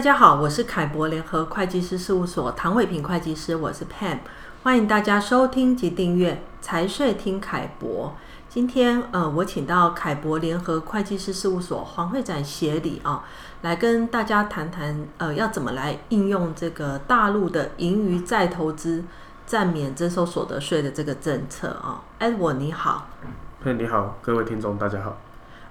大家好，我是凯博联合会计师事务所唐伟平会计师，我是 Pam，欢迎大家收听及订阅财税听凯博。今天呃，我请到凯博联合会计师事务所黄会展协理啊，来跟大家谈谈呃，要怎么来应用这个大陆的盈余再投资暂免征收所得税的这个政策啊。Edward 你好，Pam 你好，各位听众大家好。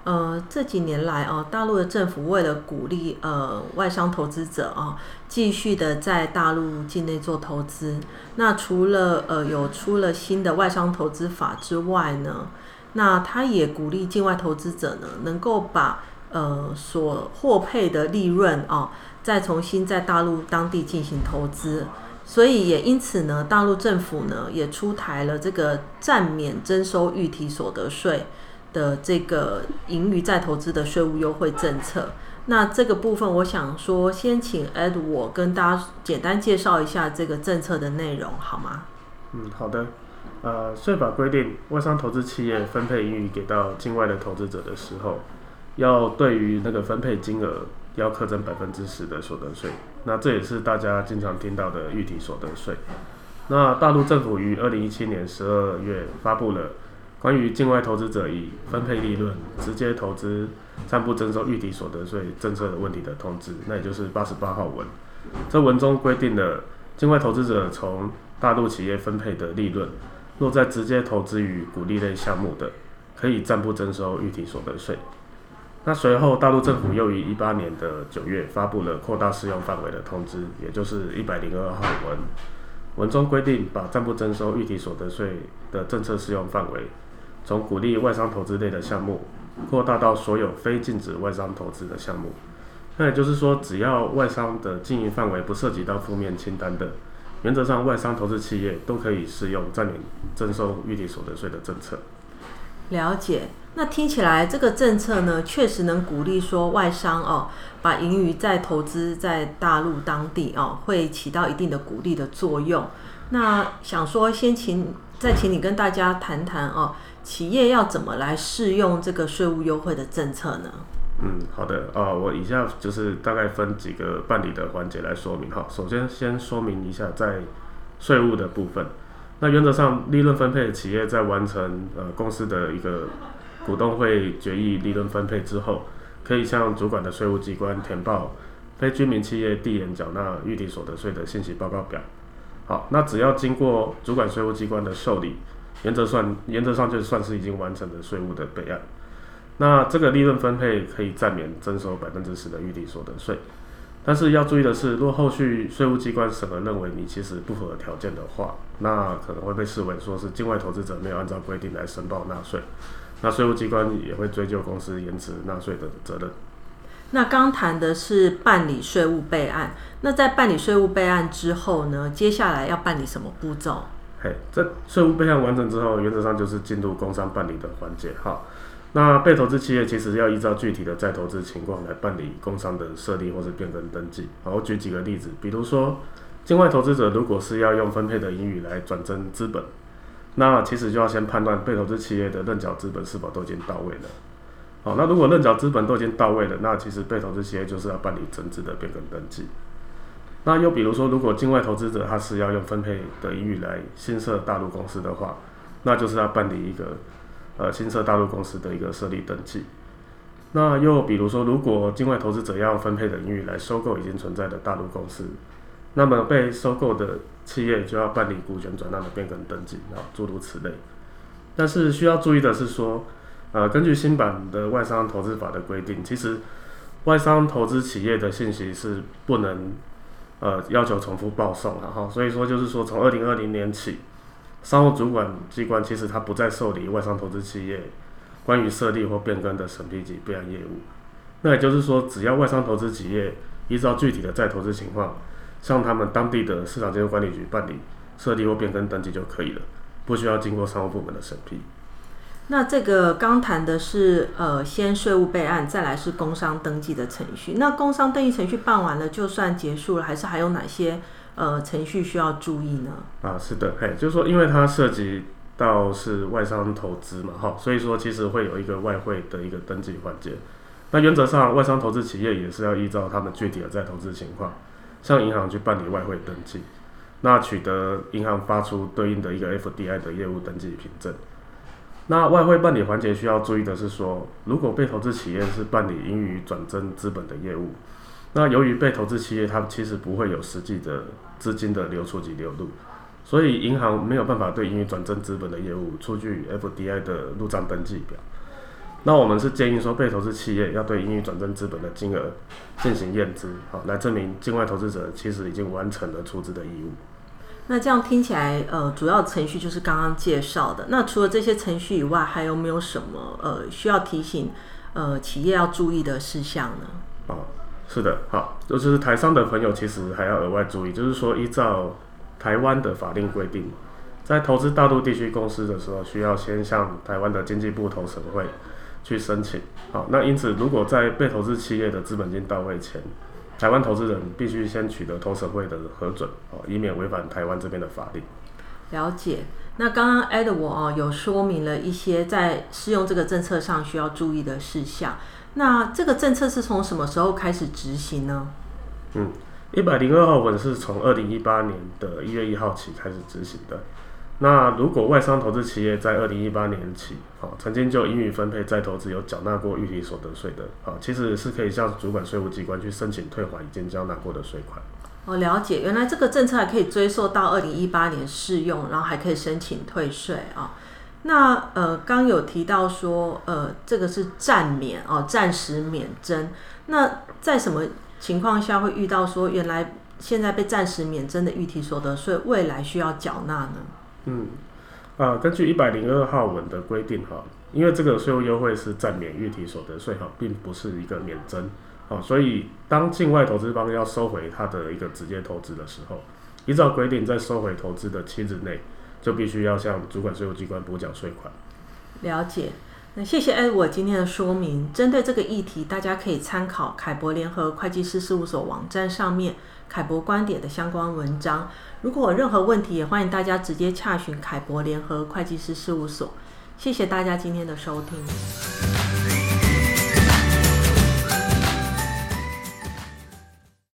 呃，这几年来哦，大陆的政府为了鼓励呃外商投资者啊，继续的在大陆境内做投资，那除了呃有出了新的外商投资法之外呢，那他也鼓励境外投资者呢，能够把呃所获配的利润啊，再重新在大陆当地进行投资，所以也因此呢，大陆政府呢也出台了这个暂免征收预提所得税。的这个盈余再投资的税务优惠政策，那这个部分我想说，先请 Ed 我跟大家简单介绍一下这个政策的内容，好吗？嗯，好的。呃，税法规定，外商投资企业分配盈余给到境外的投资者的时候，要对于那个分配金额要课征百分之十的所得税。那这也是大家经常听到的预提所得税。那大陆政府于二零一七年十二月发布了。关于境外投资者以分配利润直接投资暂不征收预提所得税政策的问题的通知，那也就是八十八号文。这文中规定了境外投资者从大陆企业分配的利润，若在直接投资于股利类项目的，可以暂不征收预提所得税。那随后大陆政府又于一八年的九月发布了扩大适用范围的通知，也就是一百零二号文。文中规定，把暂不征收预提所得税的政策适用范围。从鼓励外商投资类的项目扩大到所有非禁止外商投资的项目，那也就是说，只要外商的经营范围不涉及到负面清单的，原则上外商投资企业都可以适用暂免征收预提所得税的政策。了解，那听起来这个政策呢，确实能鼓励说外商哦，把盈余再投资在大陆当地哦，会起到一定的鼓励的作用。那想说，先请再请你跟大家谈谈哦。企业要怎么来适用这个税务优惠的政策呢？嗯，好的啊，我以下就是大概分几个办理的环节来说明哈。首先，先说明一下在税务的部分。那原则上，利润分配的企业在完成呃公司的一个股东会决议利润分配之后，可以向主管的税务机关填报非居民企业递延缴纳预提所得税的信息报告表。好，那只要经过主管税务机关的受理。原则算，原则上就算是已经完成的税务的备案。那这个利润分配可以暂免征收百分之十的预提所得税。但是要注意的是，若后续税务机关审核认为你其实不符合条件的话，那可能会被视为说是境外投资者没有按照规定来申报纳税。那税务机关也会追究公司延迟纳税的责任。那刚谈的是办理税务备案，那在办理税务备案之后呢，接下来要办理什么步骤？嘿，这税务备案完成之后，原则上就是进入工商办理的环节。哈，那被投资企业其实要依照具体的再投资情况来办理工商的设立或是变更登记。好，我举几个例子，比如说境外投资者如果是要用分配的盈余来转增资本，那其实就要先判断被投资企业的认缴资本是否都已经到位了。好，那如果认缴资本都已经到位了，那其实被投资企业就是要办理增资的变更登记。那又比如说，如果境外投资者他是要用分配的盈余来新设大陆公司的话，那就是要办理一个呃新设大陆公司的一个设立登记。那又比如说，如果境外投资者要用分配的盈余来收购已经存在的大陆公司，那么被收购的企业就要办理股权转让的变更登记，啊，诸如此类。但是需要注意的是说，呃，根据新版的外商投资法的规定，其实外商投资企业的信息是不能。呃，要求重复报送了哈，所以说就是说，从二零二零年起，商务主管机关其实它不再受理外商投资企业关于设立或变更的审批及备案业务。那也就是说，只要外商投资企业依照具体的再投资情况，向他们当地的市场监督管理局办理设立或变更登记就可以了，不需要经过商务部门的审批。那这个刚谈的是呃，先税务备案，再来是工商登记的程序。那工商登记程序办完了，就算结束了，还是还有哪些呃程序需要注意呢？啊，是的，嘿，就是说，因为它涉及到是外商投资嘛，哈，所以说其实会有一个外汇的一个登记环节。那原则上，外商投资企业也是要依照他们具体的再投资情况，向银行去办理外汇登记，那取得银行发出对应的一个 FDI 的业务登记凭证。那外汇办理环节需要注意的是说，如果被投资企业是办理盈余转增资本的业务，那由于被投资企业它其实不会有实际的资金的流出及流入，所以银行没有办法对盈余转增资本的业务出具 FDI 的入账登记表。那我们是建议说，被投资企业要对盈余转增资本的金额进行验资，好，来证明境外投资者其实已经完成了出资的义务。那这样听起来，呃，主要程序就是刚刚介绍的。那除了这些程序以外，还有没有什么呃需要提醒呃企业要注意的事项呢？哦，是的，好，就是台商的朋友其实还要额外注意，就是说依照台湾的法令规定，在投资大陆地区公司的时候，需要先向台湾的经济部投审会。去申请，好，那因此，如果在被投资企业的资本金到位前，台湾投资人必须先取得投审会的核准，哦，以免违反台湾这边的法令。了解。那刚刚 Edward 哦有说明了一些在适用这个政策上需要注意的事项。那这个政策是从什么时候开始执行呢？嗯，一百零二号文是从二零一八年的一月一号起开始执行的。那如果外商投资企业在二零一八年起，啊，曾经就盈余分配再投资有缴纳过预提所得税的，啊，其实是可以向主管税务机关去申请退还已经缴纳过的税款。我了解，原来这个政策还可以追溯到二零一八年适用，然后还可以申请退税啊。那呃，刚有提到说，呃，这个是暂免哦，暂时免征。那在什么情况下会遇到说，原来现在被暂时免征的预提所得税，未来需要缴纳呢？嗯，啊，根据一百零二号文的规定哈，因为这个税务优惠是暂免预提所得税哈，并不是一个免征，啊，所以当境外投资方要收回他的一个直接投资的时候，依照规定在收回投资的七日内，就必须要向主管税务机关补缴税款。了解，那谢谢艾我今天的说明。针对这个议题，大家可以参考凯博联合会计师事务所网站上面凯博观点的相关文章。如果有任何问题，也欢迎大家直接洽询凯博联合会计师事务所。谢谢大家今天的收听。